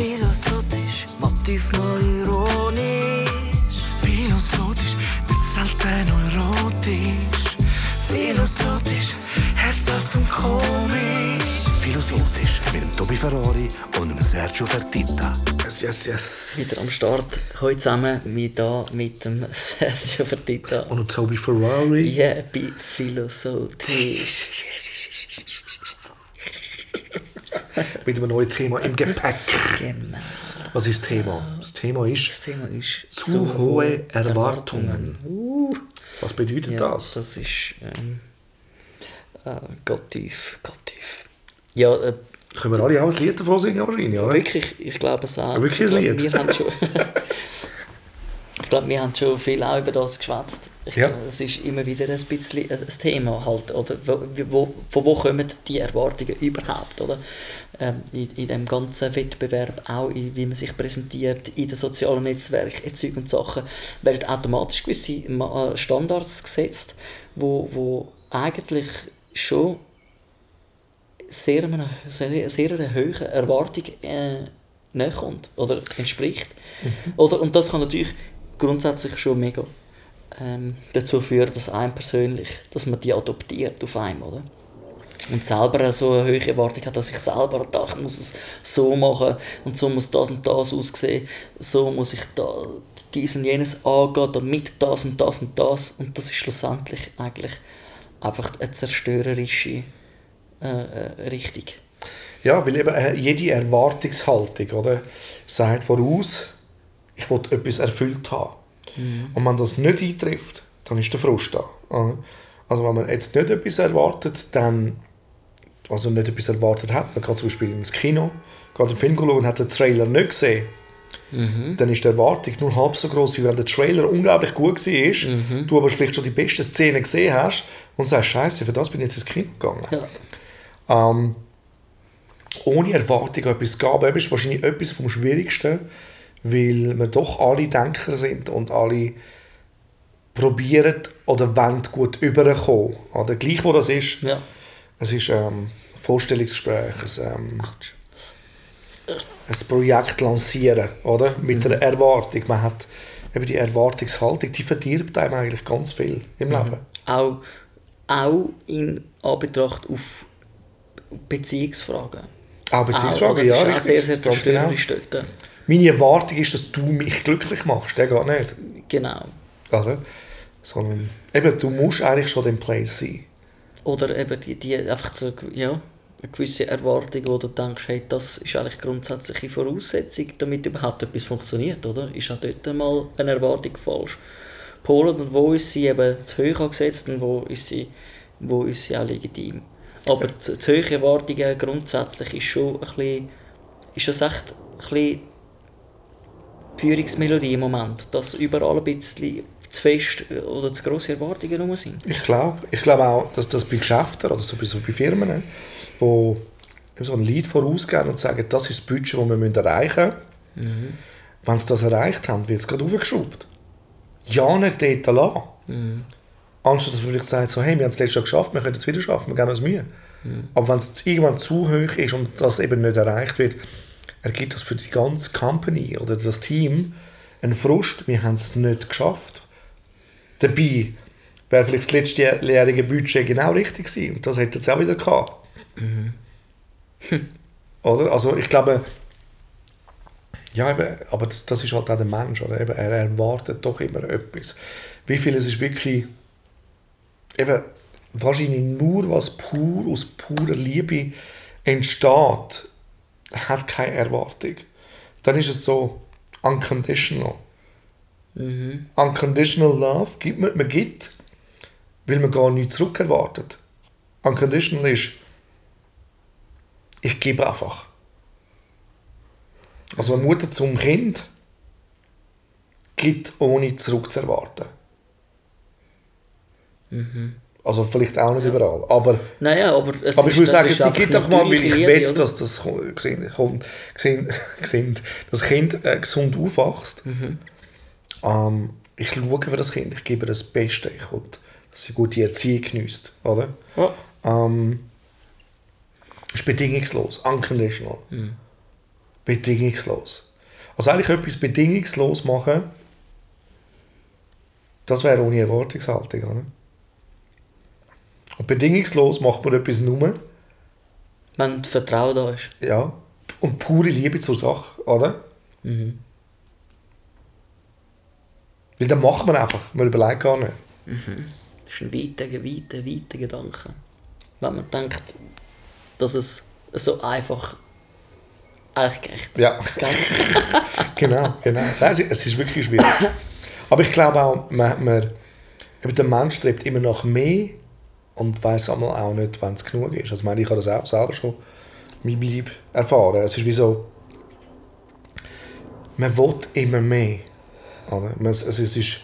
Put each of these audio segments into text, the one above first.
Philosophisch, Motiv mal ironisch. Philosophisch, nicht selten erotisch. Philosophisch, herzhaft und komisch. Philosophisch mit dem Tobi Ferrari und dem Sergio Fertitta. Yes, yes, yes. Wieder am Start. Heute zusammen mit, da, mit dem Sergio Fertitta. Und Toby Ferrari. Yeah, bei Philosophisch. Mit einem neuen Thema im Gepäck. Genau. Was ist das Thema? Das Thema ist Das Thema ist zu hohe Erwartungen. Was bedeutet Ja, das? das ist ähm, äh, Gott tief, Gott tief. Ja, äh, Können wir alle auch ein Lied davon singen wahrscheinlich, oder? wirklich, ich glaube es auch. Wirklich ein Lied? Wir haben schon, ich glaube, wir haben schon viel auch über das geschwätzt. Ja. es ist immer wieder ein bisschen ein Thema halt, oder wo, wo, von wo kommen die Erwartungen überhaupt, oder? Ähm, in, in dem ganzen Wettbewerb, auch in, wie man sich präsentiert, in den sozialen Netzwerken, Zeug und Sachen, werden automatisch gewisse äh, Standards gesetzt, wo, wo eigentlich schon sehr einer, sehr, sehr einer hohen Erwartung äh, näherkommt oder entspricht. Oder, und das kann natürlich grundsätzlich schon mega ähm, dazu führen, dass einem persönlich, dass man die adoptiert auf einem, oder? Und selber so eine hohe Erwartung hat, dass ich selber da, ich muss es so machen und so muss das und das aussehen, so muss ich da dies und jenes angehen, damit das und das und das und das ist schlussendlich eigentlich einfach eine zerstörerische äh, äh, Richtung. Ja, weil eben äh, jede Erwartungshaltung oder, sagt voraus, ich will etwas erfüllt haben. Und wenn das nicht eintrifft, dann ist der Frust da. Also wenn man jetzt nicht etwas erwartet, dann also nicht etwas erwartet hat, man kann zum Beispiel ins Kino, geht einen Film schauen und hat den Trailer nicht gesehen, dann ist die Erwartung nur halb so groß, wie wenn der Trailer unglaublich gut war, du aber vielleicht schon die besten Szenen gesehen hast und sagst, Scheiße, für das bin ich jetzt ins Kino gegangen. Ja. Ähm, ohne Erwartung etwas eben, ist wahrscheinlich etwas vom Schwierigsten, weil wir doch alle Denker sind und alle probieren oder wollen gut überkommen. Oder gleich wo das ist, Ja. es ist ähm, ein Vorstellungsgespräch, ein, ähm, ein Projekt lancieren, oder? Mit einer Erwartung. Man hat eben die Erwartungshaltung, die verdirbt einem eigentlich ganz viel im Leben. Auch, auch in Anbetracht auf Beziehungsfragen. Auch Beziehungsfragen, oder? ja, Das ist auch sehr, sehr Ganz genau. zerstörerisch dort. Meine Erwartung ist, dass du mich glücklich machst. Der geht nicht. Genau. Oder? Sondern eben, du musst eigentlich schon den Place sein. Oder eben die, die einfach so, ja, eine gewisse Erwartung, wo du denkst, hey, das ist eigentlich grundsätzliche Voraussetzung, damit überhaupt etwas funktioniert, oder? Ist auch dort mal eine Erwartung falsch. Polen und wo ist sie eben zu hoch angesetzt und wo ist sie, wo ist sie auch legitim. Aber zu, zu hohe Erwartungen grundsätzlich ist schon ein bisschen, ist das echt ein bisschen die Führungsmelodie im Moment, dass überall ein bisschen zu fest oder zu grosse Erwartungen rum sind. Ich glaube ich glaub auch, dass das bei Geschäften oder so bei, so bei Firmen, wo so ein Lied vorausgehen und sagen, das ist das Budget, das wir erreichen müssen. Wenn sie das erreicht haben, wird es gerade aufgeschraubt. Ja, nicht dort lassen. Anstatt dass man vielleicht sagt, so, hey, wir haben es letztes Jahr geschafft, wir können es wieder schaffen, wir geben uns Mühe. Aber wenn es irgendwann zu hoch ist und das eben nicht erreicht wird, ergibt das für die ganze Company oder das Team einen Frust, wir haben es nicht geschafft. Dabei wäre vielleicht das letztjährige Budget genau richtig gewesen und das hätte es auch wieder gehabt. oder? Also ich glaube, ja, eben, aber das, das ist halt auch der Mensch, oder? Eben, er erwartet doch immer etwas. Wie viel es ist wirklich, eben, wahrscheinlich nur was pur aus purer Liebe entsteht, hat keine Erwartung. Dann ist es so unconditional. Unconditional Love gibt man, man gibt, weil man gar nichts zurückerwartet. Unconditional ist, ich gebe einfach. Also eine Mutter zum Kind gibt, ohne zurückzuerwarten. Also vielleicht auch nicht überall, aber, Naja, aber aber ich würde sagen, sie gibt auch mal, weil ich Liebe, will, dass das gesehen, gesehen, das Kind äh, gesund aufwächst. Mhm. Ähm, ich schaue für das Kind, ich gebe ihr das Beste, ich will, dass sie gute Erziehung genießt, oder? Ja. Ähm, ist bedingungslos, unconditional. Mhm. bedingungslos. Also eigentlich etwas bedingungslos machen, das wäre ohne Erwartungshaltung. Oder? Und bedingungslos macht man etwas nur, Wenn Vertrauen da ist. ja, und pure Liebe zur Sache, oder? Weil dann macht man einfach, man überlegt gar nicht. Das ist ein weiter, weiter, weiter Gedanke. Wenn man denkt, dass es so einfach eigentlich gerecht Ja, genau, genau. Nein, es ist- es ist wirklich schwierig. Aber ich glaube auch, man, man, der Mensch strebt immer nach mehr und weiß einmal auch nicht, wenn es genug ist. Also ich meine, ich habe das auch selber schon in meinem erfahren. Es ist wie so, man will immer mehr. Oder? Also es ist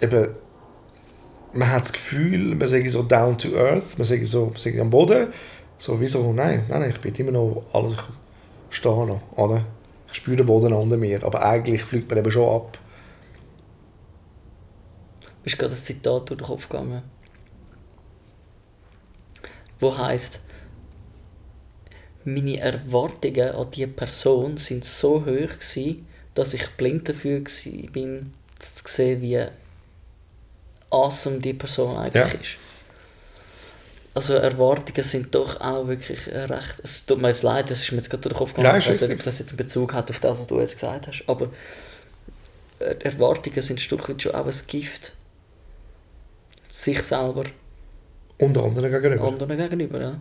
eben, man hat das Gefühl, man sagt so down to earth, man sagt so, man sagt am Boden, so wie so, nein, nein, nein, ich bin immer noch alles, ich stehe noch, oder? Ich spüre den Boden unter mir, aber eigentlich fliegt man eben schon ab. Ist gerade ein Zitat durch den Kopf gegangen. Wo heißt meine Erwartungen an diese Person sind so hoch gewesen, dass ich blind dafür gsi bin, zu sehen, wie awesome die Person eigentlich Ja. ist. Also Erwartungen sind doch auch wirklich äh, recht... Es tut mir jetzt leid, das ist mir jetzt gerade durch den Kopf gegangen. Nein, ich weiß nicht, ob das jetzt einen Bezug hat auf das, was du jetzt gesagt hast, aber Erwartungen sind ein Stück weit schon auch ein Gift. Sich selber, Und anderen gegenüber. anderen gegenüber. Ja.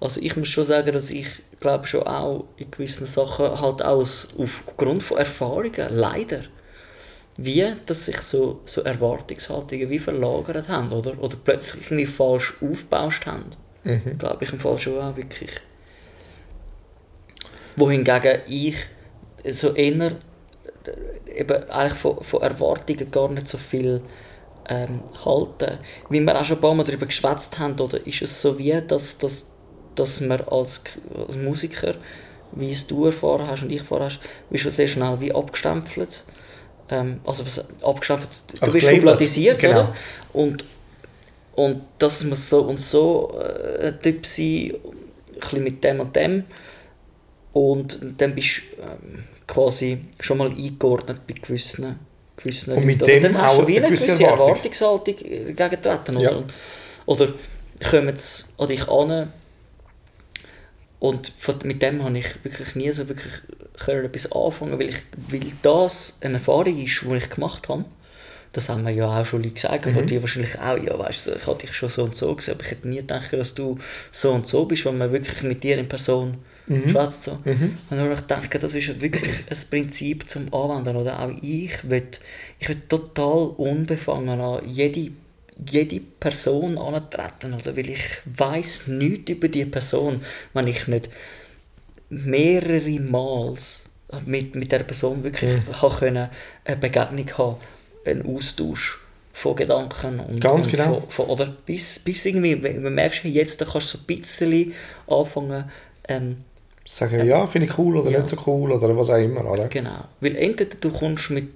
Also ich muss schon sagen, dass ich glaube schon auch in gewissen Sachen halt auch aufgrund von Erfahrungen, leider, wie dass sich so, so Erwartungshaltungen wie verlagert haben oder, oder plötzlich irgendwie falsch aufgebaut haben. Glaube ich im Fall schon auch wirklich. Wohingegen ich so eher äh, eben eigentlich von, von Erwartungen gar nicht so viel ähm, halte. Wie wir auch schon ein paar Mal darüber geschwätzt haben, oder ist es so wie, dass, dass, dass man als, als Musiker, wie es du erfahren hast und ich erfahren hast, wie schon sehr schnell wie abgestempelt. Ähm, also was, abgestempelt, du Ach, bist gelabelt. schubladisiert, Genau. oder? Und, und das muss so und so äh, ein Typ sein, ein bisschen mit dem und dem. Und dann bist du ähm, quasi schon mal eingeordnet bei gewissen, gewissen Und mit dem dann hast du wie eine gewisse gewisse Erwartung. Erwartungshaltung gegentreten. Oder, Ja. oder kommen sie an dich an und von- mit dem habe ich wirklich nie so wirklich können etwas anfangen, weil, ich, weil das eine Erfahrung ist, die ich gemacht habe. Das haben wir ja auch schon gesagt, von dir wahrscheinlich auch, ja weißt du, ich hatte dich schon so und so gesehen, aber ich hätte nie gedacht, dass du so und so bist, wenn man wirklich mit dir in Person schwätzt. So. Und dann habe ich gedacht, das ist wirklich ein Prinzip zum Anwenden. Oder auch ich will, ich will total unbefangen an jede, jede Person antreten, oder? weil ich weiß nichts über die Person, wenn ich nicht mehrere Mal mit, mit der Person wirklich Mhm. können, eine Begegnung haben, einen Austausch von Gedanken und, Ganz und genau. von, von, oder bis, bis irgendwie, wenn man merkst, jetzt kannst du so ein bisschen anfangen, ähm, Sagen, ja, finde ich cool oder Ja. nicht so cool oder was auch immer. Oder? Genau. Weil entweder du kommst mit.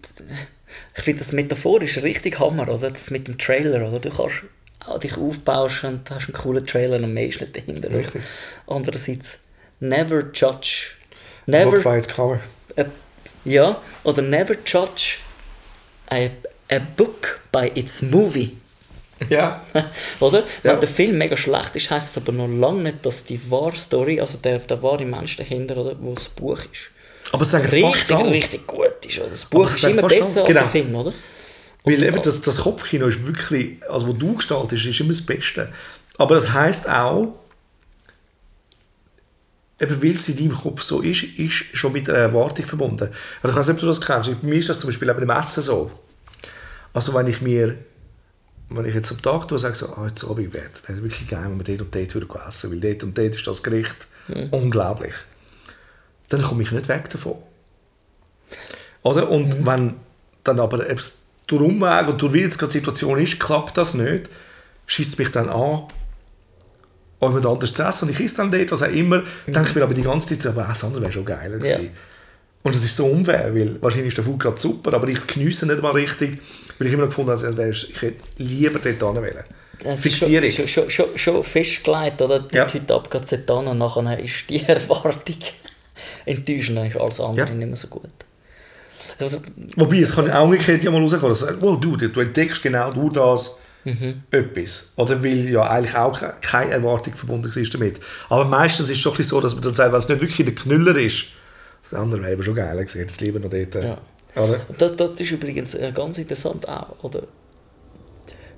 Ich finde das metaphorisch richtig Hammer, oder? Das mit dem Trailer, oder? Du kannst auch dich aufbauen und hast einen coolen Trailer und mehr ist nicht dahinter. Richtig. Andererseits, never judge. Never. by its cover. A, ja, oder never judge a, a book by its movie. Ja. Oder? Ja. Wenn der Film mega schlecht ist, heisst es aber noch lange nicht, dass die wahre Story, also der, der wahre Mensch dahinter, oder, wo das Buch ist, Aber es sagen richtig, richtig gut ist. Oder? Das Buch ist immer besser alle. als Genau. der Film, oder? Weil eben das, das Kopfkino ist wirklich, also wo du gestaltest, ist immer das Beste. Aber das heisst auch, eben weil es in deinem Kopf so ist, ist schon mit einer Erwartung verbunden. Also ich weiß nicht, ob du das kennst. Bei mir ist das zum Beispiel eben im Essen so. Also wenn ich mir, wenn ich jetzt am Tag tue, sage so, ah, jetzt Abend wäre wirklich geil, wenn wir dort und dort würden essen, weil dort und dort ist das Gericht unglaublich. Dann komme ich nicht weg davon. Oder? Und wenn dann aber durch Umweg und durch wie jetzt gerade die Situation ist, klappt das nicht, schießt mich dann an, jemand anderes zu essen und ich esse dann dort, was auch immer, denke ich mir aber die ganze Zeit aber das andere wäre schon geiler Ja. gewesen. Und das ist so unfair, weil wahrscheinlich ist der Food gerade super, aber ich geniesse nicht mal richtig, weil ich immer noch gefunden habe, als wäre es- ich hätte lieber dort hinwählen. Es ist Fixierung. Schon, schon, schon, schon festgelegt, oder? Ja. Ja. Heute Abend geht es dort und nachher ist die Erwartung enttäuschend ist alles andere Ja. nicht mehr so gut. Also, Wobei, es kann auch umgekehrt ja mal rauskommen, dass du wow, du, du entdeckst genau durch das Mhm. etwas. Oder weil ja eigentlich auch ke- keine Erwartung verbunden war damit. Aber meistens ist es schon so, dass man dann sagt, wenn es nicht wirklich der Knüller ist, das andere wäre schon geil hätte es lieber noch dort. äh, Ja. Oder? Das, das ist übrigens äh, ganz interessant auch, oder?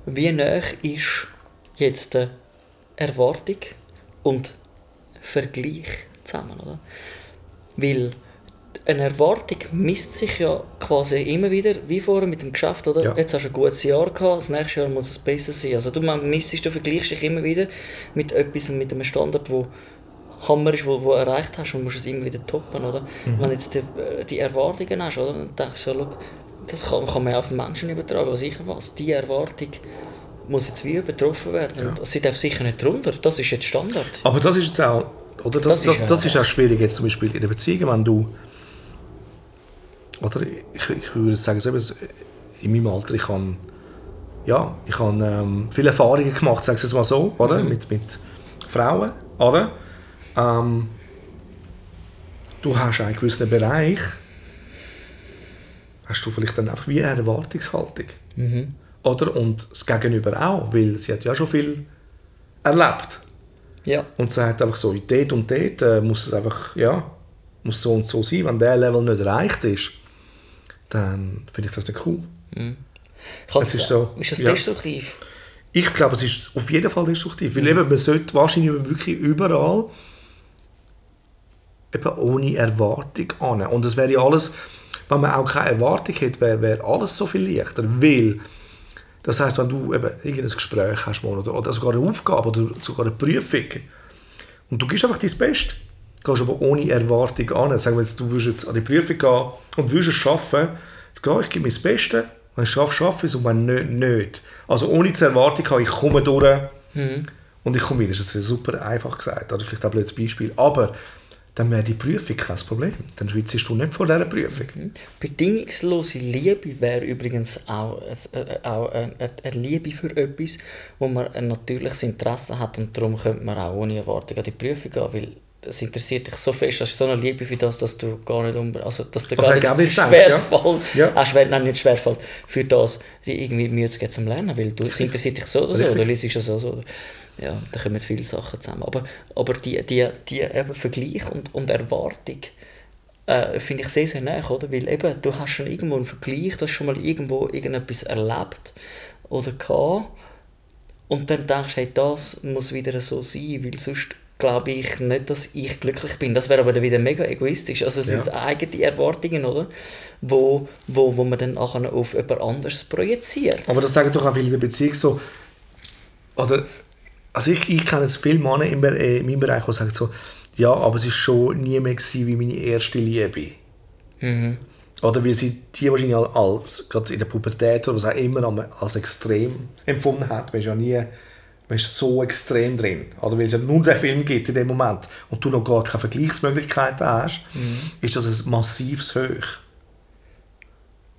Wie nah ist jetzt die Erwartung und Vergleich zusammen, oder? Weil eine Erwartung misst sich ja quasi immer wieder, wie vorher mit dem Geschäft, oder? Ja. Jetzt hast du ein gutes Jahr gehabt, das nächste Jahr muss es besser sein. Also du misst, du vergleichst dich immer wieder mit etwas, mit einem Standard, wo Hammer ist, wo, wo du erreicht hast und musst es immer wieder toppen, oder? Mhm. Wenn du jetzt die, äh, die Erwartungen hast, oder? Dann denkst du, ja, schau, das kann, kann man ja auf den Menschen übertragen, was sicher was. Die Erwartung muss jetzt wie übertroffen werden. Und sie darf sicher nicht drunter. Das ist jetzt Standard. Aber das ist jetzt auch, oder? Das, Das das, ist das, ja- ist auch schwierig jetzt zum Beispiel in der Beziehung, wenn du, oder ich, ich würde sagen, in meinem Alter, ich habe, ja, ich habe ähm, viele Erfahrungen gemacht, sagen wir es mal so, oder? Mit, mit Frauen, oder? Ähm, du hast einen gewissen Bereich, hast du vielleicht dann einfach wie eine Erwartungshaltung. Oder? Und das Gegenüber auch, weil sie hat ja schon viel erlebt Ja. und sagt einfach so, dort und dort äh, muss es einfach, ja, muss so und so sein. Wenn der Level nicht erreicht ist, dann finde ich das nicht cool. Kann Es ist so, Ist das ja. destruktiv? Ich glaube, es ist auf jeden Fall destruktiv, weil eben, man sollte wahrscheinlich wirklich überall eben ohne Erwartung an. Und es wäre ja alles, wenn man auch keine Erwartung hätte, wäre, wäre alles so viel leichter, weil das heißt, wenn du eben irgendein Gespräch hast oder, oder sogar eine Aufgabe oder sogar eine Prüfung und du gibst einfach dein Bestes, gehst aber ohne Erwartung an. Sagen wir jetzt, du würdest jetzt an die Prüfung gehen und würdest es schaffen, jetzt gehe ich, gebe mein Bestes, wenn ich es schaffe, schaffe ich es und wenn nicht, nicht. Also ohne die Erwartung habe, ich komme durch und ich komme wieder. Das ist super einfach gesagt, oder vielleicht auch ein blödes Beispiel, aber dann wäre die Prüfung kein Problem. Dann schwitzt du nicht vor dieser Prüfung. Bedingungslose Liebe wäre übrigens auch, äh, auch eine, eine Liebe für etwas, wo man ein natürliches Interesse hat und darum könnte man auch ohne Erwartung an die Prüfung gehen, weil es interessiert dich so fest, das ist so eine Liebe für das, dass du gar nicht unbe also dass dir Also gar nicht ich denke, ja. schwerfällt, Ja. auch schwer, nein, nicht schwerfällt, für das die irgendwie Mühe zu geben zum Lernen, weil du, es interessiert dich so oder so, Richtig. du liest es so, so. Ja, da kommen viele Sachen zusammen. Aber, aber die, die, die eben Vergleich und, und Erwartung, äh, finde ich sehr, sehr nah, oder? Weil eben, du hast schon irgendwo einen Vergleich, du hast schon mal irgendwo irgendetwas erlebt oder gehabt und dann denkst du, hey, das muss wieder so sein, weil sonst glaube ich nicht, dass ich glücklich bin. Das wäre aber dann wieder mega egoistisch. Also es Ja. sind eigene Erwartungen, oder? Wo, wo, wo man dann nachher auf jemand anderes projiziert. Aber das sagen doch auch viele in der Beziehung so, oder, also ich, ich kenne jetzt viele Männer in, äh, in meinem Bereich, die sagen so, ja, aber es war schon nie mehr gewesen wie meine erste Liebe. Mhm. Oder wie sie die wahrscheinlich als, gerade in der Pubertät oder was auch immer, als extrem empfunden hat. Man ist ja nie man ist so extrem drin. Oder weil es ja nur den Film gibt in dem Moment und du noch gar keine Vergleichsmöglichkeiten hast, Mhm. ist das ein massives Hoch.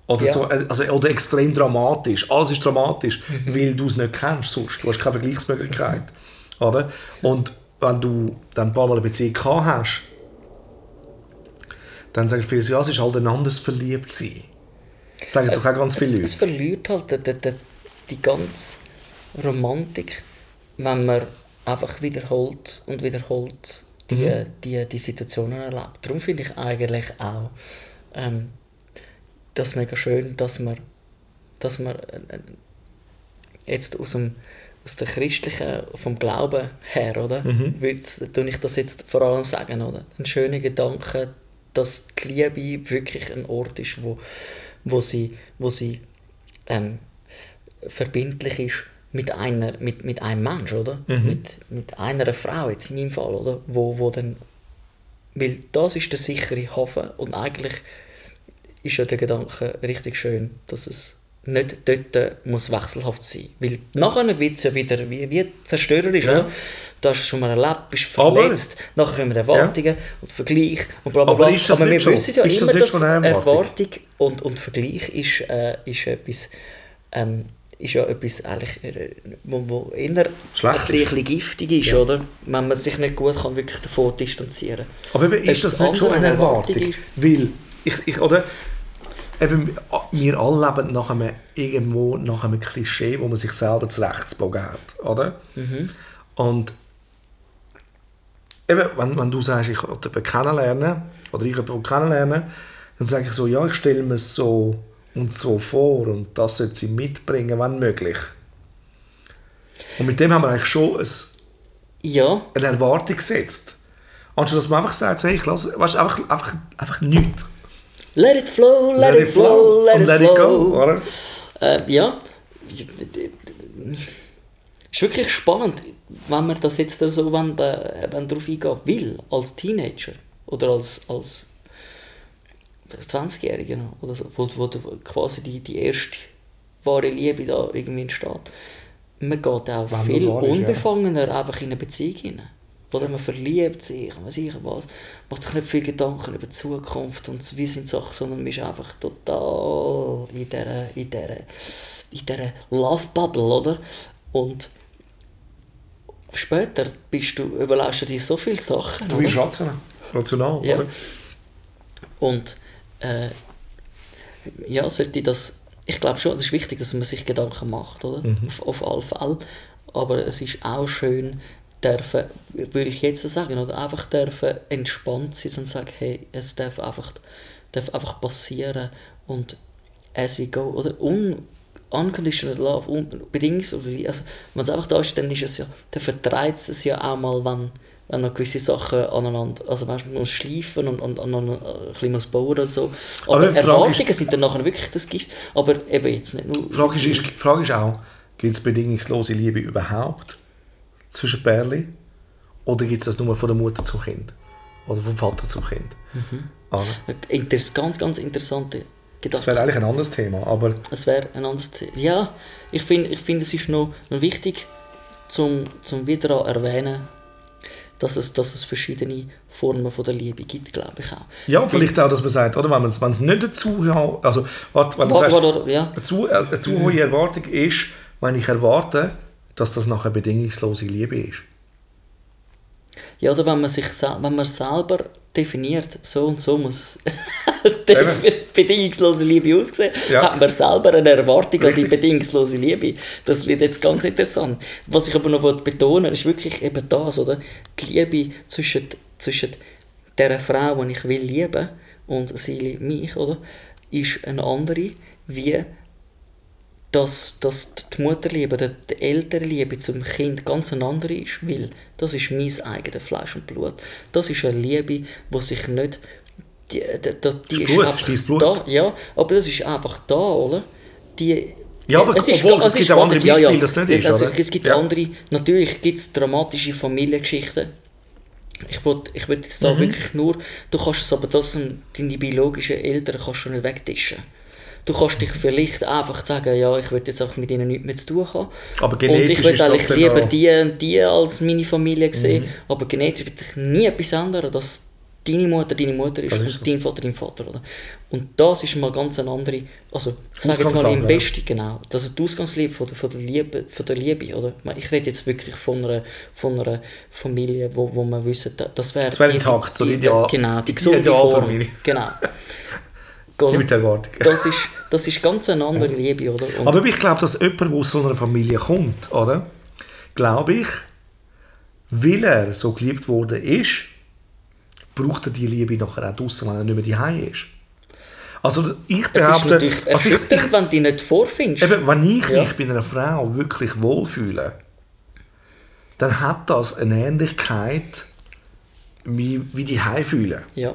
Oder, Ja. so, also, oder extrem dramatisch. Alles ist dramatisch, Mhm. weil du es nicht kennst sonst. Du hast keine Vergleichsmöglichkeit. Oder? Und wenn du dann ein paar Mal eine Beziehung gehabt hast, dann sagen viele so, ja, es ist halt ein anderes Verliebtsein. Das sagen doch auch ganz es, viele es Leute. verliert halt die, die, die ganze Romantik, wenn man einfach wiederholt und wiederholt die, Mhm. die, die Situationen erlebt. Darum finde ich eigentlich auch ähm, das mega schön, dass man, dass man äh, jetzt aus dem aus der christlichen, vom Glauben her, oder? Mhm. Würde ich das jetzt vor allem sagen, oder? Ein schöner Gedanke, dass die Liebe wirklich ein Ort ist, wo, wo sie, wo sie ähm, verbindlich ist mit einer, mit, mit einem Mensch, oder? Mit, mit einer Frau jetzt in meinem Fall, oder? Wo, wo dann, weil das ist der sichere Hafen und eigentlich ist ja der Gedanke richtig schön, dass es nicht dort muss wechselhaft sein Weil nachher wird es ja wieder wie, wie zerstörerisch, Ja. oder? Da hast du schon mal erlebt, bist Aber- verletzt, nachher kommen Erwartungen und Vergleich und bla bla Aber bla. ist das Aber wir wissen ja Ist das immer, nicht dass? Erwartung und, und Vergleich ist, äh, ist etwas, ähm, ist ja etwas eigentlich, äh, wo, wo eher Schlecht ein bisschen giftig ist, oder? Wenn man sich nicht gut kann wirklich davon distanzieren Aber eben, ist das es nicht schon eine Erwartung Erwartung? Weil, ich, ich, oder, eben, wir alle leben nach einem, irgendwo nach einem Klischee, wo man sich selber zurechtgebogen hat, oder? Mhm. Und eben, wenn, wenn du sagst, ich will jemanden kennenlernen, oder ich jemanden kennenlernen, dann sage ich so, ja, ich stelle mir so und so vor und das sollte sie mitbringen, wenn möglich. Und mit dem haben wir eigentlich schon ein, Ja, eine Erwartung gesetzt. Anstatt dass man einfach sagt, hey, ich lasse, weißt, einfach, einfach, einfach nichts. let it flow, let, it flow, let, und it let it flow. go. Oder? Äh, ja, ist wirklich spannend, wenn man das jetzt so wenn, äh, wenn darauf eingehen will, als Teenager oder als, als 20-Jähriger noch, oder so, wo, wo du quasi die, die erste wahre Liebe da irgendwie entsteht. Man geht auch Wenn viel ist, ja. unbefangener einfach in eine Beziehung hinein. Oder man verliebt sich, man weiß ich was, macht sich nicht viel Gedanken über die Zukunft und wie sind die Sachen, sondern man ist einfach total in dieser, in dieser, in dieser Love-Bubble, oder? Und später bist du, überlegst du dir so viele Sachen. Du bist rational. Rational, Ja. oder? Und äh, ja, sollte das. Ich glaube schon, es ist wichtig, dass man sich Gedanken macht, oder? Auf, auf alle Fälle. Aber es ist auch schön, dürfen, würde ich jetzt so sagen, oder einfach dürfen entspannt sein und sagen, hey, es darf einfach, darf einfach passieren und as we go, oder? Un, unconditional love, un, bedingungslos, also wenn es einfach da ist, dann ist es ja, dann vertreibt es ja auch mal, wenn, wenn noch gewisse Sachen aneinander, also weißt, man muss schleifen und, und, und, und ein bisschen muss bauen oder so. Aber, Aber Erwartungen ist- sind dann nachher wirklich das Gift, aber eben jetzt nicht nur... Die Frage ist, Frage ist auch, gibt es bedingungslose Liebe überhaupt zwischen Pärchen? Oder gibt es das nur von der Mutter zum Kind? Oder vom Vater zum Kind? Oder? Inter ganz, ganz interessante Das Gedanken. wäre eigentlich ein anderes Thema, aber Es wäre ein anderes Thema. Ja, ich finde, ich find, es ist noch, wichtig, zum, zum wieder erwähnen, dass es, dass es verschiedene Formen von der Liebe gibt, glaube ich auch. ja, und vielleicht auch, dass man sagt, oder, wenn man es wenn es nicht dazu also warte, wenn du Warte, sagst, warte, ja. eine zu, eine zu hohe Erwartung ist, wenn ich erwarte, dass das nachher bedingungslose Liebe ist. Ja, oder wenn man sich wenn man selber definiert, so und so muss die bedingungslose Liebe aussehen, Ja. hat man selber eine Erwartung an die bedingungslose Liebe. Das wird jetzt ganz interessant. Was ich aber noch betonen ist wirklich eben das, oder? Die Liebe zwischen, zwischen der Frau, die ich will lieben, und sie liebt mich, oder? Ist eine andere, wie dass, dass die Mutterliebe, die, die Elternliebe zum Kind ganz eine andere ist, weil das ist mein eigenes Fleisch und Blut. Das ist eine Liebe, die sich nicht... Die, die, die, die Das Blut, das ist Blut. da, ja, aber das ist einfach da, oder? Die, Ja, aber es ist obwohl, ga- es gibt ist auch andere Beispiele, dass es nicht ist, also, oder? Es gibt Ja. andere, natürlich gibt es dramatische Familiengeschichten, ich will, ich will jetzt da Mhm. wirklich nur, du kannst es aber das deine biologischen Eltern kannst du nicht wegtischen. Du kannst dich vielleicht einfach sagen, ja, ich will jetzt einfach mit ihnen nichts mehr zu tun haben. Aber und ich genetisch ist eigentlich lieber die und die als meine Familie sehen, Mhm. aber genetisch wird sich nie etwas ändern, dass deine Mutter deine Mutter ist, ist und so. dein Vater dein Vater. Oder? Und das ist mal ganz eine andere, also ich sage jetzt mal im ja. Besten, genau, das ist die Ausgangsliebe von der, von der Liebe, von der Liebe, oder? Ich rede jetzt wirklich von einer, von einer Familie, wo, wo man wissen, da- das wäre... Das wäre intakt, so die Ideal- Genau, die die gesunde. Form. Genau. Die mit Erwartung. Das ist, das ist ganz eine andere Liebe, oder? Und Aber ich glaube, dass jemand, der aus so einer Familie kommt, oder? Glaube ich, weil er so geliebt worden ist, braucht er die Liebe nachher auch draussen, wenn er nicht mehr daheim ist. Also ich es ist behaupte, natürlich also ich, erschütternd, wenn du dich nicht vorfindest. Eben, wenn ich Ja. mich bei einer Frau wirklich wohlfühle, dann hat das eine Ähnlichkeit wie, wie die fühlen. Ja,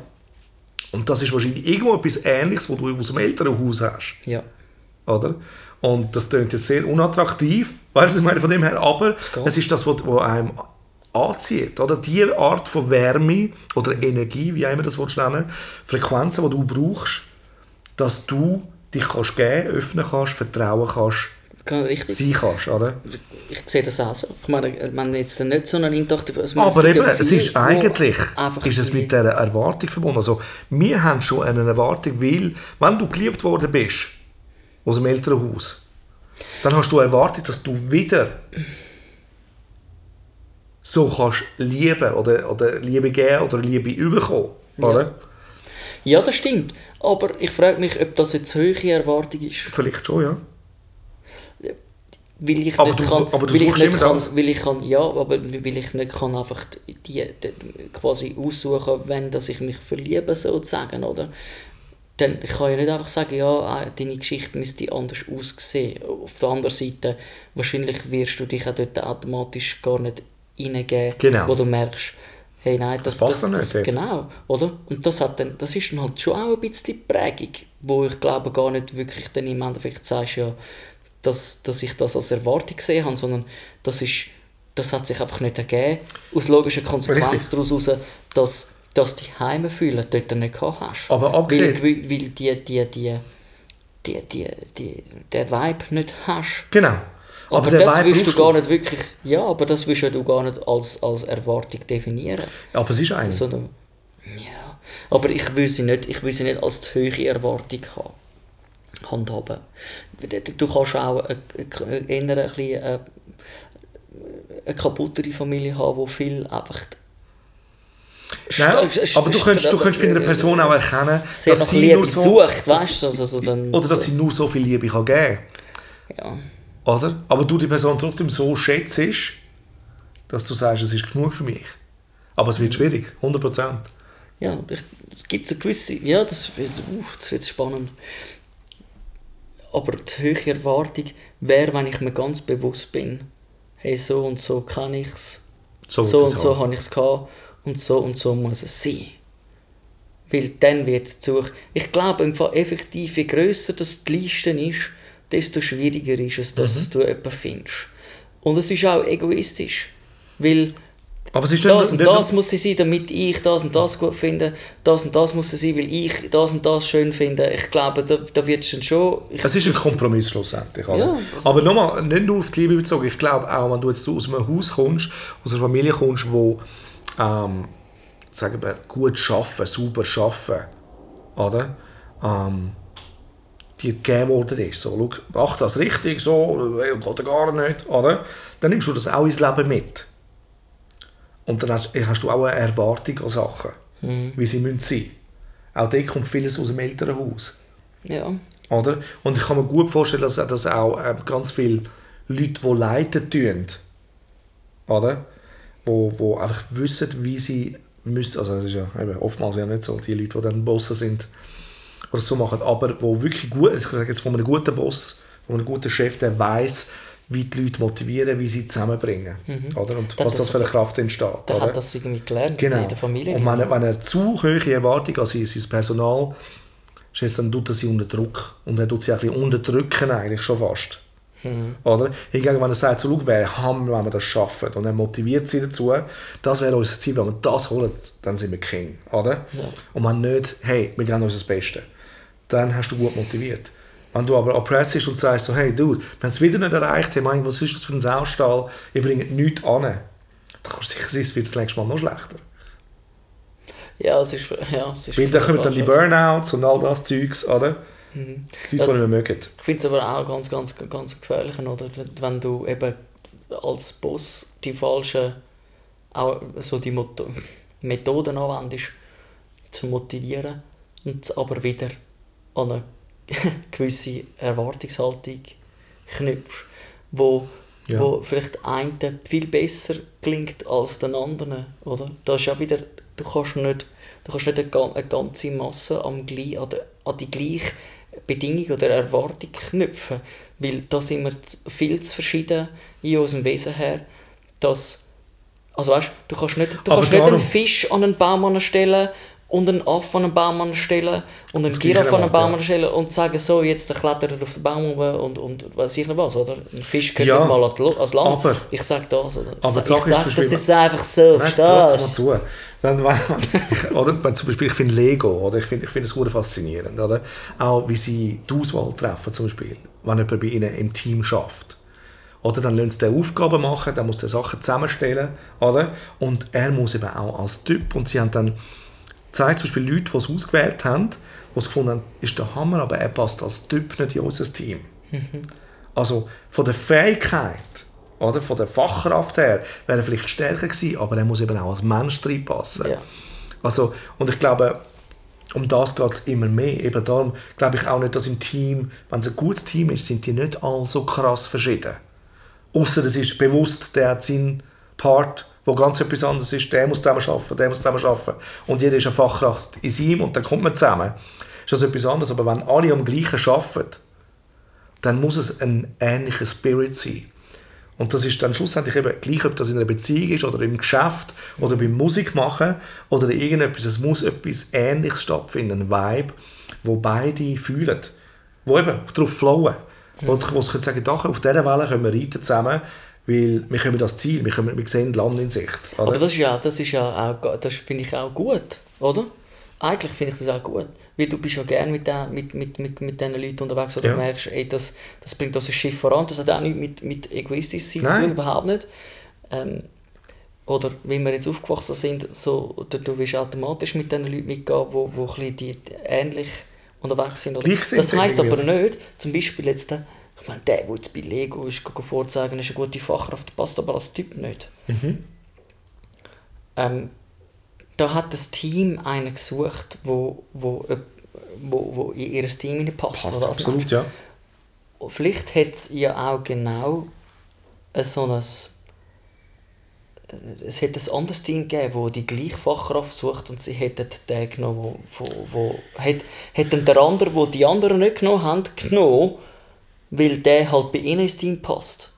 Und das ist wahrscheinlich irgendwo etwas Ähnliches, was du aus dem Elternhaus hast. ja. Oder? Und das klingt jetzt sehr unattraktiv, weißt du, ich meine, von dem her, aber es ist das, was, was einem anzieht, oder? Die Art von Wärme oder Energie, wie immer das nennen Frequenzen, die du brauchst, dass du dich kannst geben, öffnen kannst, vertrauen kannst, Richtig. sein kannst, oder? Ich sehe das auch so. Ich meine, wenn jetzt nicht so eine intakte... Also Aber eben, ja es ist eigentlich ist es mit dieser Erwartung verbunden. Also, wir haben schon eine Erwartung, weil, wenn du geliebt worden bist, aus dem Elternhaus, dann hast du erwartet, dass du wieder so kannst lieben oder, oder Liebe geben oder Liebe überkommen. Oder? Ja, das stimmt. Aber ich frage mich, ob das jetzt hohe Erwartung ist. Vielleicht schon, ja. Weil ich Aber nicht du- kann, aber weil ich nicht kann, das. weil ich kann, ja, aber weil ich nicht kann einfach die, die quasi aussuchen, wenn dass ich mich verliebe sozusagen, oder? Dann ich kann ja nicht einfach sagen, ja, äh, deine Geschichte müsste anders aussehen. Auf der anderen Seite, wahrscheinlich wirst du dich auch dort automatisch gar nicht reingeben, Genau. wo du merkst, hey, nein, das, Das passt das, das, nicht. Genau, oder? Und das, hat dann, das ist dann halt schon auch ein bisschen Prägung, wo ich glaube gar nicht wirklich dann im Endeffekt sagst, ja, dass, dass ich das als Erwartung gesehen habe, sondern das, ist, das hat sich einfach nicht ergeben. Aus logischer Konsequenz daraus heraus, dass, dass die Heime fühlen dort nicht hast. Aber abgesehen- Weil, weil, die, die, die, die, die, die, der Vibe nicht hast. Genau. Aber, der das willst du gar nicht wirklich, ja, aber das willst ja du gar nicht als, als Erwartung definieren. Aber es ist eine. Sondern, ja, aber ich will sie nicht, ich will sie nicht als die hohe Erwartung haben. Handhaben. Du kannst auch eher ein bisschen eine, eine kaputtere Familie haben, die viel einfach Nein, aber du könntest, du könntest bei einer Person auch erkennen, sehr dass sie Liebe nur so, sucht, weißt? Also, also dann, oder dass sie nur so viel Liebe kann geben ja. oder? Aber du die Person trotzdem so schätzt, dass du sagst, es ist genug für mich. Aber es wird schwierig, 100%. Ja, es gibt so gewisse, ja, das wird, uh, das wird spannend. Aber die höhere Erwartung wäre, wenn ich mir ganz bewusst bin, hey, so und so kann ich es, So, so, und so habe ich es gehabt und so und so muss es sein. Weil dann wird es zu. Ich glaube, im Fall effektiv, je grösser das die Liste ist, desto schwieriger ist es, dass Mhm. du jemanden findest. Und es ist auch egoistisch. Weil Aber es ist das und das muss sie sein, damit ich das und das gut finde. Das und das muss sie sein, weil ich das und das schön finde. Ich glaube, da, da wird es dann schon... Es ist ein Kompromiss schlussendlich. Oder? Ja, also- Aber nochmal, nicht nur auf die Liebe bezogen. Ich glaube auch, wenn du jetzt aus einem Haus kommst, aus einer Familie kommst, wo ähm, sagen wir, gut arbeiten, sauber arbeiten, oder? Ähm, dir gegeben worden ist. So, schau, mach das richtig, so, geht gar nicht, oder? Dann nimmst du das auch ins Leben mit. Und dann hast, hast du auch eine Erwartung an Sachen, wie sie müssen sein. Auch dort kommt vieles aus dem Elternhaus. ja. Oder? Und ich kann mir gut vorstellen, dass, dass auch ähm, ganz viele Leute, die leiten tun, oder? Wo, wo einfach wissen, wie sie müssen, also das ist ja eben oftmals ja nicht so, die Leute, die dann Bosse sind oder so machen, aber wo wirklich gut, ich sage jetzt von einem guten Boss, von einem guten Chef, der weiß, wie die Leute motivieren, wie sie zusammenbringen, oder? Und Der was das das- für eine Kraft entsteht. Der oder? hat das irgendwie gelernt Genau. in der Familie. Und wenn er, wenn er zu hohe Erwartungen an sein, sein Personal schätzt, dann tut er sie unter Druck. Und er tut sie ein bisschen unterdrücken eigentlich schon fast. Mhm. Oder? Hingegen, wenn er sagt, so, schau, wäre Hammer, wenn wir das schaffen. Und er motiviert sie dazu, das wäre unser Ziel, wenn wir das holen, dann sind wir King. Oder? Ja. Und wenn nicht, hey, wir geben uns das Beste, dann hast du gut motiviert. Wenn du aber oppressest und sagst so, hey, wir haben es wieder nicht erreicht, hey, mein, was ist das für ein Saustall, ihr bringt nichts an, dann kannst du sicher sein, es wird das nächste Mal noch schlechter. Ja, es ist... Ja, es ist Weil dann kommen dann die Burnouts und all das Zeugs, oder? Mhm. Die Leute, die nicht mehr mögen. Ich finde es aber auch ganz, ganz, ganz gefährlich, oder? Wenn- wenn du eben als Boss die falschen, auch so die Mot Methoden anwendest, zu motivieren und es aber wieder an eine gewisse Erwartungshaltung knüpfst, wo, Ja. wo vielleicht einen viel besser klingt als den anderen, oder? Das ist ja wieder, du kannst nicht, du kannst nicht eine, ga- eine ganze Masse am, an, die gleiche Bedingung oder Erwartung knüpfen, weil da sind wir viel zu verschieden in unserem Wesen her, dass, also weißt, du kannst nicht, du Aber kannst nicht einen Fisch an einen Baum stellen und einen Affen an einen Baum stellen und einen Giraffe einen erwarten, Baum stellen und sagen, so, jetzt klettert er auf den Baum rum und, und weiß ich nicht was, oder? Ein Fisch gehört Ja, mal ans Land. aber- ich sag das, oder? aber ich ist sag das jetzt einfach so, lass verstehst doch mal zu. Dann, oder, wenn zum Beispiel, ich finde Lego, oder? ich finde ich find es faszinierend. Oder? Auch wie sie die Auswahl treffen, zum Beispiel, wenn jemand bei ihnen im Team schafft. Oder dann lassen sie Aufgaben machen, dann muss der Sachen zusammenstellen. Oder? Und er muss eben auch als Typ. Und sie haben dann gezeigt, zum Beispiel Leute, die es ausgewählt haben, die es gefunden haben, ist der Hammer, aber er passt als Typ nicht in unser Team. Also von der Fähigkeit, oder, von der Fachkraft her, wäre er vielleicht stärker gewesen, aber er muss eben auch als Mensch reinpassen. Ja. Also, und ich glaube, um das geht es immer mehr. Eben darum glaube ich auch nicht, dass im Team, wenn es ein gutes Team ist, sind die nicht alle so krass verschieden. Außer es ist bewusst, der hat seinen Part, wo ganz etwas anderes ist, der muss zusammen arbeiten, der muss zusammen arbeiten. Und jeder ist eine Fachkraft in ihm und dann kommt man zusammen. Ist das etwas anderes. Aber wenn alle am gleichen arbeiten, dann muss es ein ähnlicher Spirit sein. Und das ist dann schlussendlich eben gleich, ob das in einer Beziehung ist oder im Geschäft oder beim Musik machen oder irgendetwas. Es muss etwas Ähnliches stattfinden, ein Vibe, wo beide fühlen, wo eben darauf flowen. Wo, wo sie können sagen, doch, auf dieser Welle können wir reiten zusammen, weil wir kommen das Ziel, wir, können, wir sehen Land in Sicht. Oder? Aber das ist ja, das ist ja auch, das finde ich auch gut, oder? Eigentlich finde ich das auch gut, weil du bist ja gerne mit, den, mit, mit, mit, mit diesen Leuten unterwegs und Ja. du merkst, ey, das, das bringt unser Schiff voran, das hat auch nichts mit, mit egoistisch sein zu tun, überhaupt nicht. Ähm, oder wie wir jetzt aufgewachsen sind, so, du, du willst automatisch mit den Leuten mitgehen, wo, wo ein die, die ähnlich unterwegs sind. Oder? Sind das heisst aber nicht, zum Beispiel jetzt, ich meine, der, der jetzt bei Lego ist, vorzeigen, ist eine gute Fachkraft, passt aber als Typ nicht. Ähm, da hat das Team einen gesucht, wo, wo, äh, wo, wo in ihr Team. Passt oder? als absolut, ja. Vielleicht hat es ja auch genau so ein äh, es hätte ein anderes Team gegeben, wo die gleiche Fachkraft sucht und sie hätten den genommen, wo, wo, wo hätt- hätten der andere, wo die anderen nicht genommen haben, genommen, weil der halt bei ihnen ins Team passt.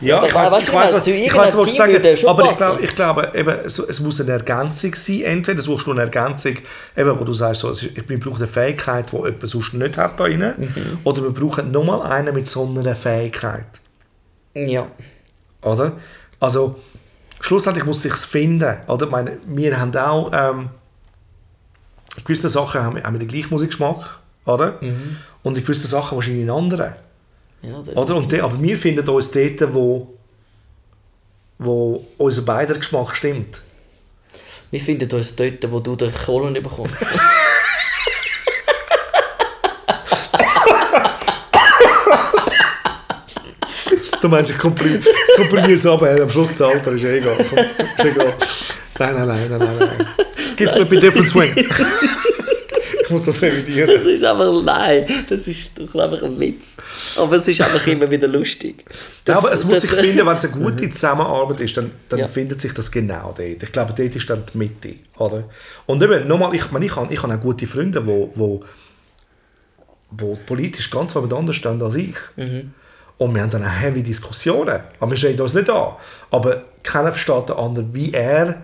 Ja, ich weiß, ich weiß, ich weiß, was du sagen er aber ich glaube, ich glaube eben, es, muss eine Ergänzung sein. Entweder suchst du eine Ergänzung, eben, wo du sagst, so, wir brauchen eine Fähigkeit, die jemand sonst nicht hat da rein, Mhm. oder wir brauchen nochmal einen mit so einer Fähigkeit. Ja. Oder? Also, schlussendlich muss es sich finden. Oder? Ich meine, wir haben auch ähm, gewisse Sachen haben, haben wir den gleichen Musikgeschmack, oder? Mhm. Und in gewissen Sachen wahrscheinlich in anderen. ja Oder? Und de, aber wir finden uns dort, wo, wo unser beider Geschmack stimmt. Wir finden uns dort, wo du den Kohlen bekommst. Du meinst, ich komprim- komprimiere es ab, am Schluss das Alter ist egal. Ist egal. Nein, nein, nein, nein, nein. nein. Es gibt nicht bei Different Swing. ich muss das revidieren. Das ist einfach, nein, das ist doch einfach ein Witz. Aber es ist einfach immer wieder lustig. Ja, aber es muss sich das- finden, wenn es eine gute Zusammenarbeit ist, dann, dann Ja. findet sich das genau dort. Ich glaube, dort ist dann die Mitte. Oder? Und eben, nochmal, ich, meine, ich habe ich habe auch gute Freunde, die wo, wo, wo politisch ganz anders stehen als ich. Und wir haben dann auch heavy Diskussionen. Aber wir stehen uns nicht an. Aber keiner versteht den anderen, wie er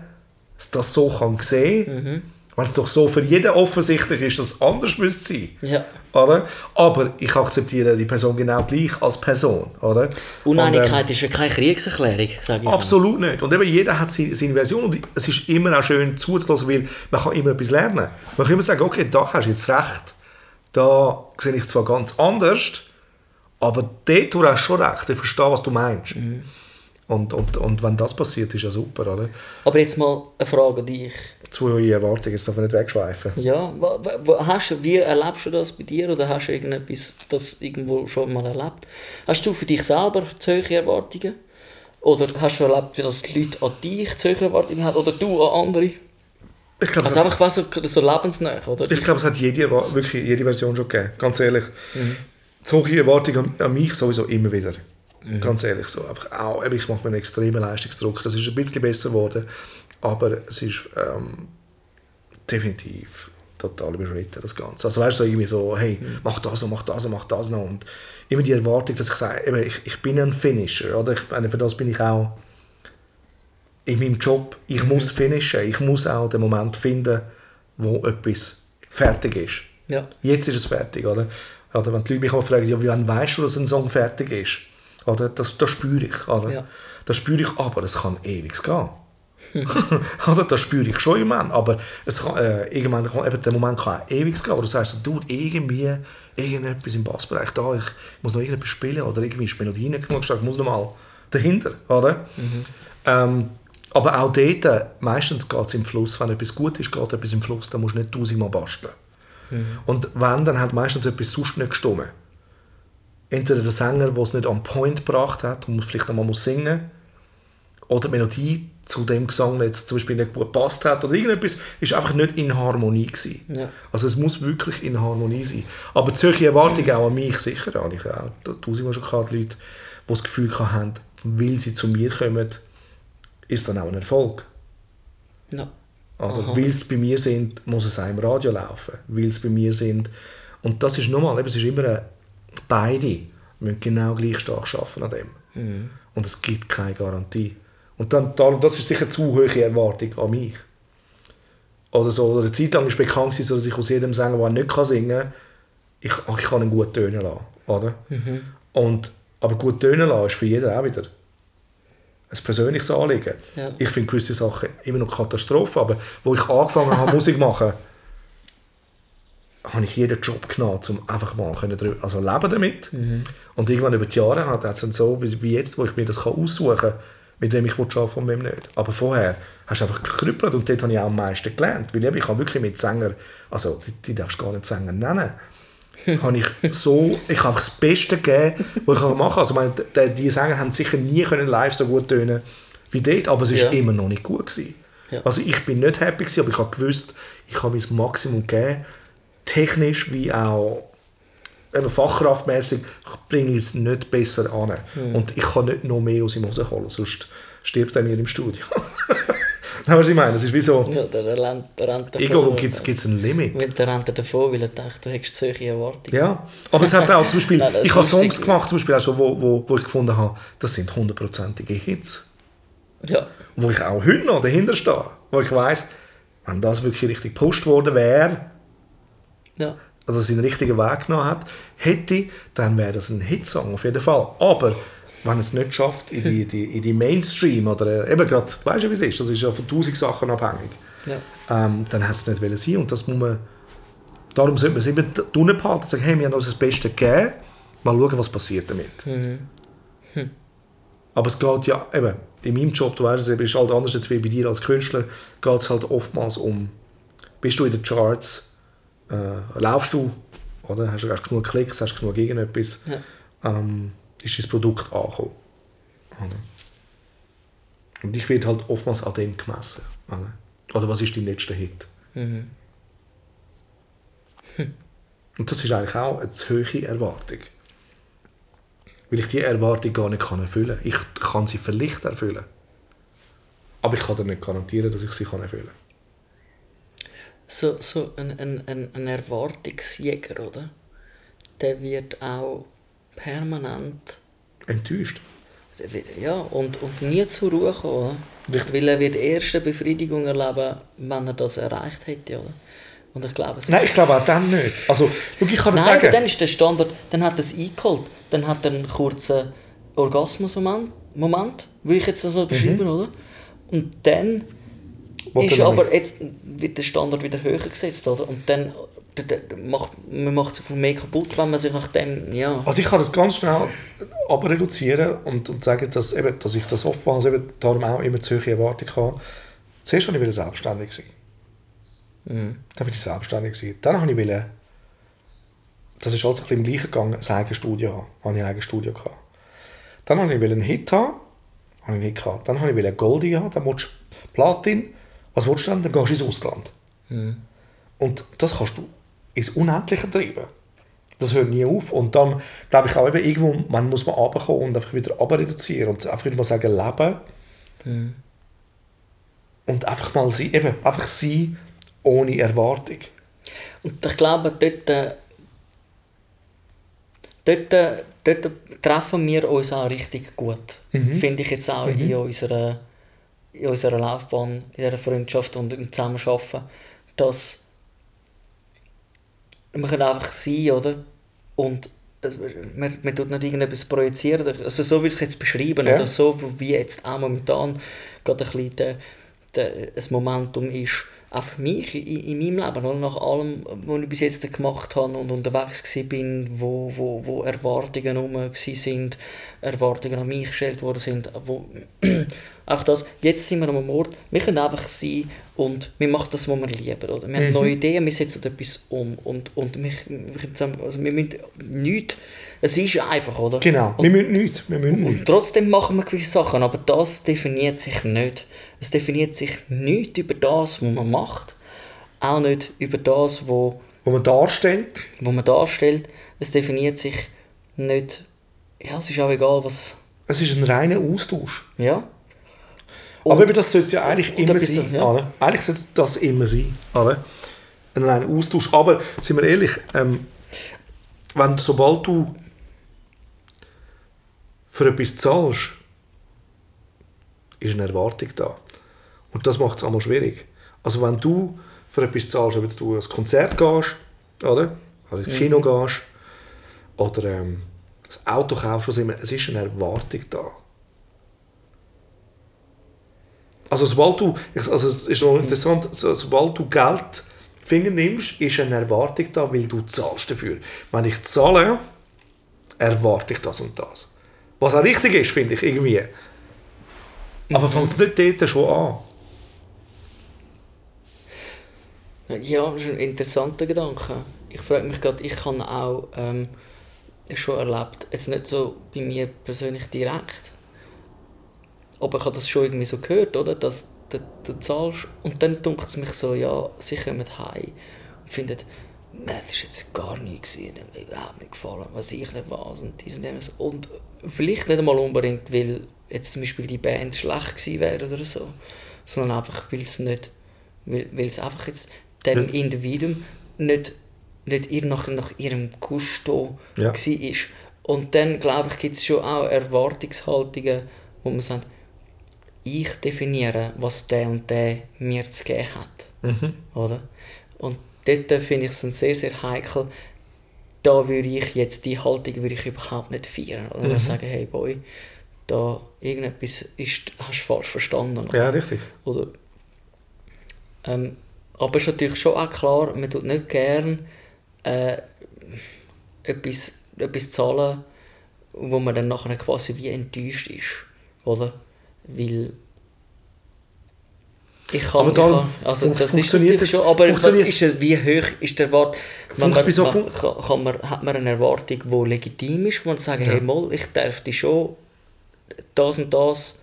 das so kann sehen Wenn es doch so für jeden offensichtlich ist, dass es anders müsste sein. Ja. Oder? Aber ich akzeptiere die Person genau gleich als Person. Oder? Und, ähm, Uneinigkeit ist ja keine Kriegserklärung, sage ich. mal. Absolut nicht. Und eben jeder hat seine, seine Version und es ist immer auch schön zuzulassen, weil man kann immer etwas lernen. Man kann immer sagen, okay, da hast du jetzt recht, da sehe ich zwar ganz anders, aber dort du hast schon recht, ich verstehe, was du meinst. Und, und, und wenn das passiert, ist ja super, oder? Aber jetzt mal eine Frage an dich. Zu Erwartungen, jetzt darf man nicht wegschweifen. Ja, hast wie erlebst du das bei dir oder hast du irgendetwas das irgendwo schon mal erlebt? Hast du für dich selber zu hohe Erwartungen? Oder hast du erlebt, wie das die Leute an dich zu hohe Erwartungen haben oder du an andere? Ich glaube, Also einfach was so, so lebensnah, oder? Ich glaube, es hat jede, wirklich jede Version schon gegeben, ganz ehrlich. So hohe Erwartungen an, mich sowieso immer wieder. Ganz ehrlich, so. Einfach auch, ich mache mir einen extremen Leistungsdruck. Das ist ein bisschen besser geworden, aber es ist ähm, definitiv total überschritten, das Ganze. Also weißt du, so irgendwie so, hey, mach das noch, mach das noch, mach das noch. Und immer die Erwartung, dass ich sage, eben, ich, ich bin ein Finisher, oder? Ich meine, für das bin ich auch in meinem Job, ich muss finishen, ich muss auch den Moment finden, wo etwas fertig ist. Ja. Jetzt ist es fertig, oder? Oder wenn die Leute mich auch fragen, ja, wann weißt du, dass ein Song fertig ist? Oder? Das, das spüre ich, oder? Ja. Das spüre ich, aber es kann ewig gehen. oder? Das spüre ich schon irgendwann, aber es kann, äh, irgendwann kann, eben, der Moment kann auch ewig gehen, wo du sagst, du, irgendwie irgendetwas im Bassbereich da, ich muss noch irgendetwas spielen oder irgendwie ist die Melodie nicht genug stark, ich muss noch mal dahinter, oder? Ähm, aber auch dort, äh, meistens geht es im Fluss, wenn etwas gut ist, geht etwas im Fluss, dann musst du nicht tausendmal basteln. Und wenn, dann hat meistens etwas sonst nicht gestimmt. entweder der Sänger, der es nicht on point gebracht hat und vielleicht einmal muss singen oder die Melodie zu dem Gesang jetzt zum Beispiel nicht gepasst hat oder irgendetwas, ist einfach nicht in Harmonie gewesen. Ja. Also es muss wirklich in Harmonie sein. Aber solche Erwartungen auch an mich sicher, habe ich auch tausendmal schon gehabt, Leute, die das Gefühl haben, weil sie zu mir kommen, ist dann auch ein Erfolg. Ja. Oder weil sie bei mir sind, muss es auch im Radio laufen. Weil sie bei mir sind. Und das ist eben, es ist immer ein, beide müssen genau gleich stark arbeiten an dem. Mhm. Und es gibt keine Garantie. Und dann, darum, das ist sicher zu hohe Erwartung an mich. Oder so, oder eine Zeit lang ist bekannt gewesen, dass ich aus jedem Sänger, der nicht kann singen kann, ich, ich kann ihn gut tönen lassen. Oder? Und, aber gut tönen lassen ist für jeden auch wieder ein persönliches Anliegen. Ja. Ich finde gewisse Sachen immer noch Katastrophe, aber wo ich angefangen habe, Musik zu machen, habe ich jeden Job genommen, um einfach mal können, also leben damit. Und irgendwann über die Jahre hat es dann so, wie wie jetzt, wo ich mir das kann aussuchen kann, mit wem ich arbeiten und wem nicht. Aber vorher hast du einfach gekrüppelt und dort habe ich auch am meisten gelernt. Weil ich habe wirklich mit Sänger, also die, die darfst du gar nicht Sänger nennen, habe ich so, ich habe das Beste gegeben, was ich machen kann. Also meine, die, die Sänger haben sicher nie können live so gut tönen wie dort, aber es war Ja. immer noch nicht gut. Gewesen. Ja. Also ich bin nicht happy, gewesen, aber ich habe gewusst, ich habe mein Maximum gegeben, technisch wie auch eben fachkraftmäßig bringe ich es nicht besser an. Und ich kann nicht noch mehr aus ihm rausholen, sonst stirbt er mir im Studio. Du, was ich meine? Es ist wie so, Ja, der rennt, der rennt davon. irgendwo gibt es ein Limit. Wenn der rennt davon, weil er denkt, du hättest hohe Erwartungen. Ja, aber es hat auch zum Beispiel, Nein, ich habe. Songs gemacht, zum Beispiel auch schon, wo, wo, wo ich gefunden habe, das sind hundertprozentige Hits. Ja. Wo ich auch heute noch dahinter stehe. Wo ich weiss, wenn das wirklich richtig gepusht worden wäre, ja. Also dass er einen richtigen Weg genommen hat, hätte, dann wäre das ein Hitsong auf jeden Fall. Aber wenn es nicht schafft in die, die, in die Mainstream oder äh, eben gerade, weißt du wie es ist, das ist ja von tausend Sachen abhängig, ja. ähm, dann hat es nicht wollen sein und das muss man, darum sollte man es immer drinnen behalten und sagen, hey, wir haben uns das Beste gegeben, mal schauen, was passiert damit. Aber es geht ja, eben, in meinem Job, du weißt es, eben, ist halt anders als wie bei dir als Künstler, geht es halt oftmals um, bist du in den Charts, äh, laufst du, oder? Hast du genug Klicks, hast du genug irgendetwas, Ja. ähm, ist dein Produkt angekommen. Oder? Und ich werde halt oftmals an dem gemessen. Oder, oder was ist dein letzter Hit? Und das ist eigentlich auch eine zu hohe Erwartung. Weil ich diese Erwartung gar nicht kann erfüllen kann. Ich kann sie vielleicht erfüllen. Aber ich kann dir nicht garantieren, dass ich sie kann erfüllen kann. So, so ein, ein, ein, ein Erwartungsjäger, oder? Der wird auch permanent Enttäuscht. ja, und, und nie zur Ruhe kommen. Richtig. Weil er wird erst eine Befriedigung erleben, wenn er das erreicht hätte. Oder? Und ich glaube, Nein, ich glaube auch dann nicht. Also, schau, ich kann Nein, sagen... dann ist der Standard, dann hat er es eingeholt. Dann hat er einen kurzen Orgasmus-Moment, Moment, würde ich jetzt das so beschreiben, oder? Und dann ist er aber jetzt wird der Standard wieder höher gesetzt, oder? Und dann macht, man macht sich mehr kaputt, wenn man sich nach dem, ja... Also ich kann das ganz schnell abreduzieren und, und sagen, dass, eben, dass ich das oftmals eben darum auch immer zu hohe Erwartungen habe. Zuerst wollte ich wieder selbstständig sein. Dann bin ich selbstständig gewesen. Dann habe ich wollen, das ist alles ein bisschen im gleichen gegangen, ein eigenes Studio haben. Habe ich ein eigenes Studio gehabt. Dann habe ich einen Hit haben. Habe ich nicht gehabt. Dann habe ich einen Goldie haben. Dann willst du Platin. Was willst du dann? Dann gehst du ins Ausland. Und das kannst du ins Unendliche treiben. Das hört nie auf. Und dann glaube ich auch eben, irgendwo man muss man runterkommen und einfach wieder reduzieren und einfach wieder mal sagen, leben. Und einfach mal sein, eben, einfach sein ohne Erwartung. Und ich glaube, dort, äh, dort, äh, dort treffen wir uns auch richtig gut. Finde ich jetzt auch in, unserer, in unserer Laufbahn, in dieser Freundschaft und im Zusammenarbeiten, dass man kann einfach sein, oder? Und man, man tut nicht irgendetwas projizieren, also so wie ich es jetzt beschreiben, Ja. oder so wie jetzt auch momentan gerade ein bisschen der, der, ein Momentum ist, auch für mich in, in meinem Leben, oder? nach allem, was ich bis jetzt gemacht habe und unterwegs war, wo, wo, wo Erwartungen rum sind, Erwartungen an mich gestellt worden sind, wo, Auch das, jetzt sind wir einem Ort, wir können einfach sein und wir machen das, was wir lieben. Oder? Wir haben Mhm. neue Ideen, wir setzen etwas um. Und, und wir, wir, zusammen- also wir müssen nichts, es ist einfach, oder? Genau, wir müssen nichts. Wir müssen Und nichts. trotzdem machen wir gewisse Sachen, aber das definiert sich nicht. Es definiert sich nicht über das, was man macht, auch nicht über das, wo, Wo man darstellt, wo man darstellt. Es definiert sich nicht, ja, es ist auch egal, was, es ist ein reiner Austausch. ja. Aber eben, das sollte es ja eigentlich und immer sein. ja. Eigentlich sollte das immer sein. Oder? Ein reiner Austausch. Aber, sind wir ehrlich, ähm, wenn, sobald du für etwas zahlst, ist eine Erwartung da. Und das macht es einmal schwierig. Also wenn du für etwas zahlst, ob du ins Konzert gehst, oder? Oder ins Kino gehst, oder ähm, das Auto kaufst, was immer, es ist eine Erwartung da. Also sobald du, also es ist noch interessant, so- sobald du Geld Finger nimmst, ist eine Erwartung da, weil du zahlst dafür. Wenn ich zahle, erwarte ich das und das. Was auch richtig ist, finde ich, irgendwie. Aber fängt es nicht dort schon an? Ja, das ist ein interessanter Gedanke. Ich frage mich gerade, ich habe auch ähm, schon erlebt, jetzt nicht so bei mir persönlich direkt, aber ich habe das schon irgendwie so gehört, oder? Dass du, du zahlst und dann dunkelt es mich so, ja, sie kommen heim und finden, «Nein, das war jetzt gar nichts, hat mir überhaupt nicht gefallen, was ich nicht was und dies und jenes. Und vielleicht nicht einmal unbedingt, weil jetzt zum Beispiel die Band schlecht gewesen wäre oder so, sondern einfach, weil es nicht, weil, weil es einfach jetzt dem Ja. Individuum nicht, nicht ihr nach, nach ihrem Gusto Ja. war. Und dann, glaube ich, gibt es schon auch Erwartungshaltungen, wo man sagt, ich definiere, was der und der mir zu geben hat. Oder? Und dort finde ich es sehr, sehr heikel. Da würde ich jetzt, die Haltung würde ich überhaupt nicht feiern. Oder mhm. sagen, hey Boy, da irgendetwas ist, hast du falsch verstanden. Ja, richtig. Oder, ähm, aber es ist natürlich schon auch klar, man tut nicht gern äh, etwas, etwas zahlen, wo man dann nachher quasi wie enttäuscht ist. Oder? Weil ich kann, Aber ich darum kann also das ist funktioniert das- schon, aber funktioniert- ist, wie hoch ist der Wert? Funkt- man, wieso man, kann, man, hat man eine Erwartung, die legitim ist, wo man sagen, hey mal, ich darf dich schon das und das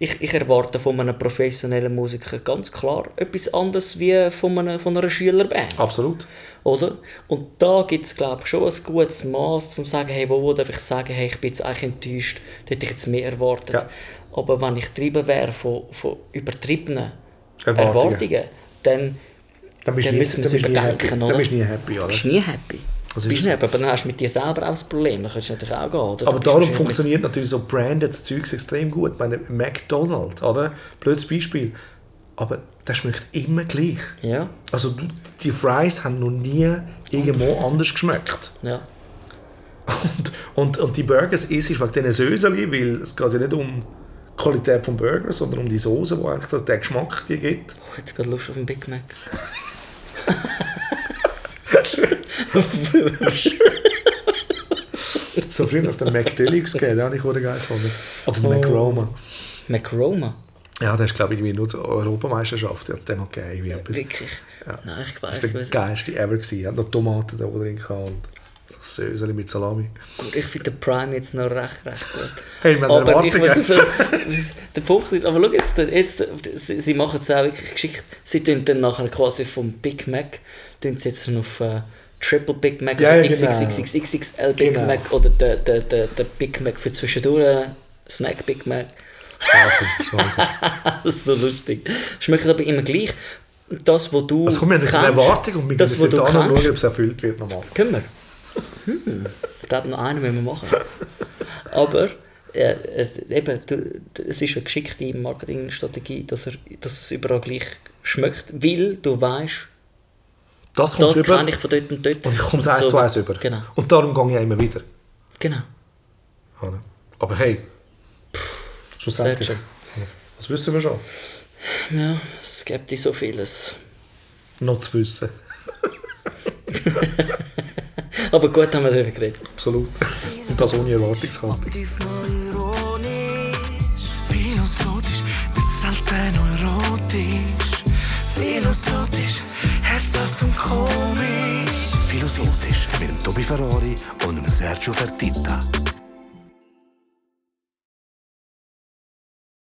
ich, ich erwarte von einem professionellen Musiker ganz klar etwas anderes wie von einer, von einer Schülerband. Absolut. Oder? Und da gibt es, glaube ich, schon ein gutes Maß, um zu sagen, hey, wo, wo darf ich sagen, hey, ich bin jetzt eigentlich enttäuscht, da hätte ich jetzt mehr erwartet. Ja. Aber wenn ich getrieben wäre von, von übertriebenen Erwartungen. Erwartungen, dann Dann Dann nie, müssen wir es überdenken, Dann bist du nie happy, oder? bist nie happy. Das bist ist du nicht, aber dann hast du mit dir selber auch das Problem. Dann kannst du natürlich auch gehen. Oder? Aber darum funktioniert natürlich so branded Zeugs extrem gut. Ich meine, McDonald's, oder? Blödes Beispiel. Aber das schmeckt immer gleich. Ja, Also du, die Fries haben noch nie irgendwo anders geschmeckt. ja. Und, und, und die Burgers isst wegen diesen Söseli, weil es geht ja nicht um Qualität des Burgers, sondern um die Soße, die eigentlich den Geschmack die gibt. Ich hätte gerade Lust auf einen Big Mac. So früher hat es den McDeluxe gegeben, den habe ich auch geil gefunden. Oder den McRoma. Macroma? Ja, das ist glaube ich nur die Europameisterschaft, hat es den noch gegeben. Wirklich? Ja. Nein, ich Das weiß war der nicht. geilste ever. gewesen. Er hat noch Tomaten da drin gehabt so Söseli mit Salami. Gut, ich finde den Prime jetzt noch recht, recht gut. Hey, wir haben aber ich muss sagen, der Punkt ist, aber schau jetzt, jetzt sie, sie machen es auch wirklich geschickt. Sie tun dann nachher quasi vom Big Mac, tun sie jetzt auf äh, Triple Big Mac Ja, oder genau. XXXXXL Big Genau. Mac oder der, der, der, der Big Mac für zwischendurch, Snack Big Mac. Das ist das so lustig. Schmeckt aber immer gleich. Das, was du Also komm, wir haben eine Erwartung und wir das, müssen schauen, ob es erfüllt wird nochmal. können wir. Hm. Ich glaube, noch einen müssen wir machen. Aber äh, es, eben, es ist eine geschickte Marketingstrategie, dass, er, dass es überall gleich schmeckt, weil du weißt, Das kommt das kenne ich von dort und dort. und ich komme es eins So- zu eins über. Genau, Und darum gehe ich immer wieder. genau. Oder? Aber hey, schlussendlich, das wissen wir schon. Ja, es gibt so vieles. Noch zu wissen. Aber gut haben wir darüber geredet. Absolut. Und das ohne Erwartungshaltung. Philosophisch, mit selten erotisch. Philosophisch, herzhaft und komisch. Philosophisch mit dem Tobi Ferrari und dem Sergio Fertitta.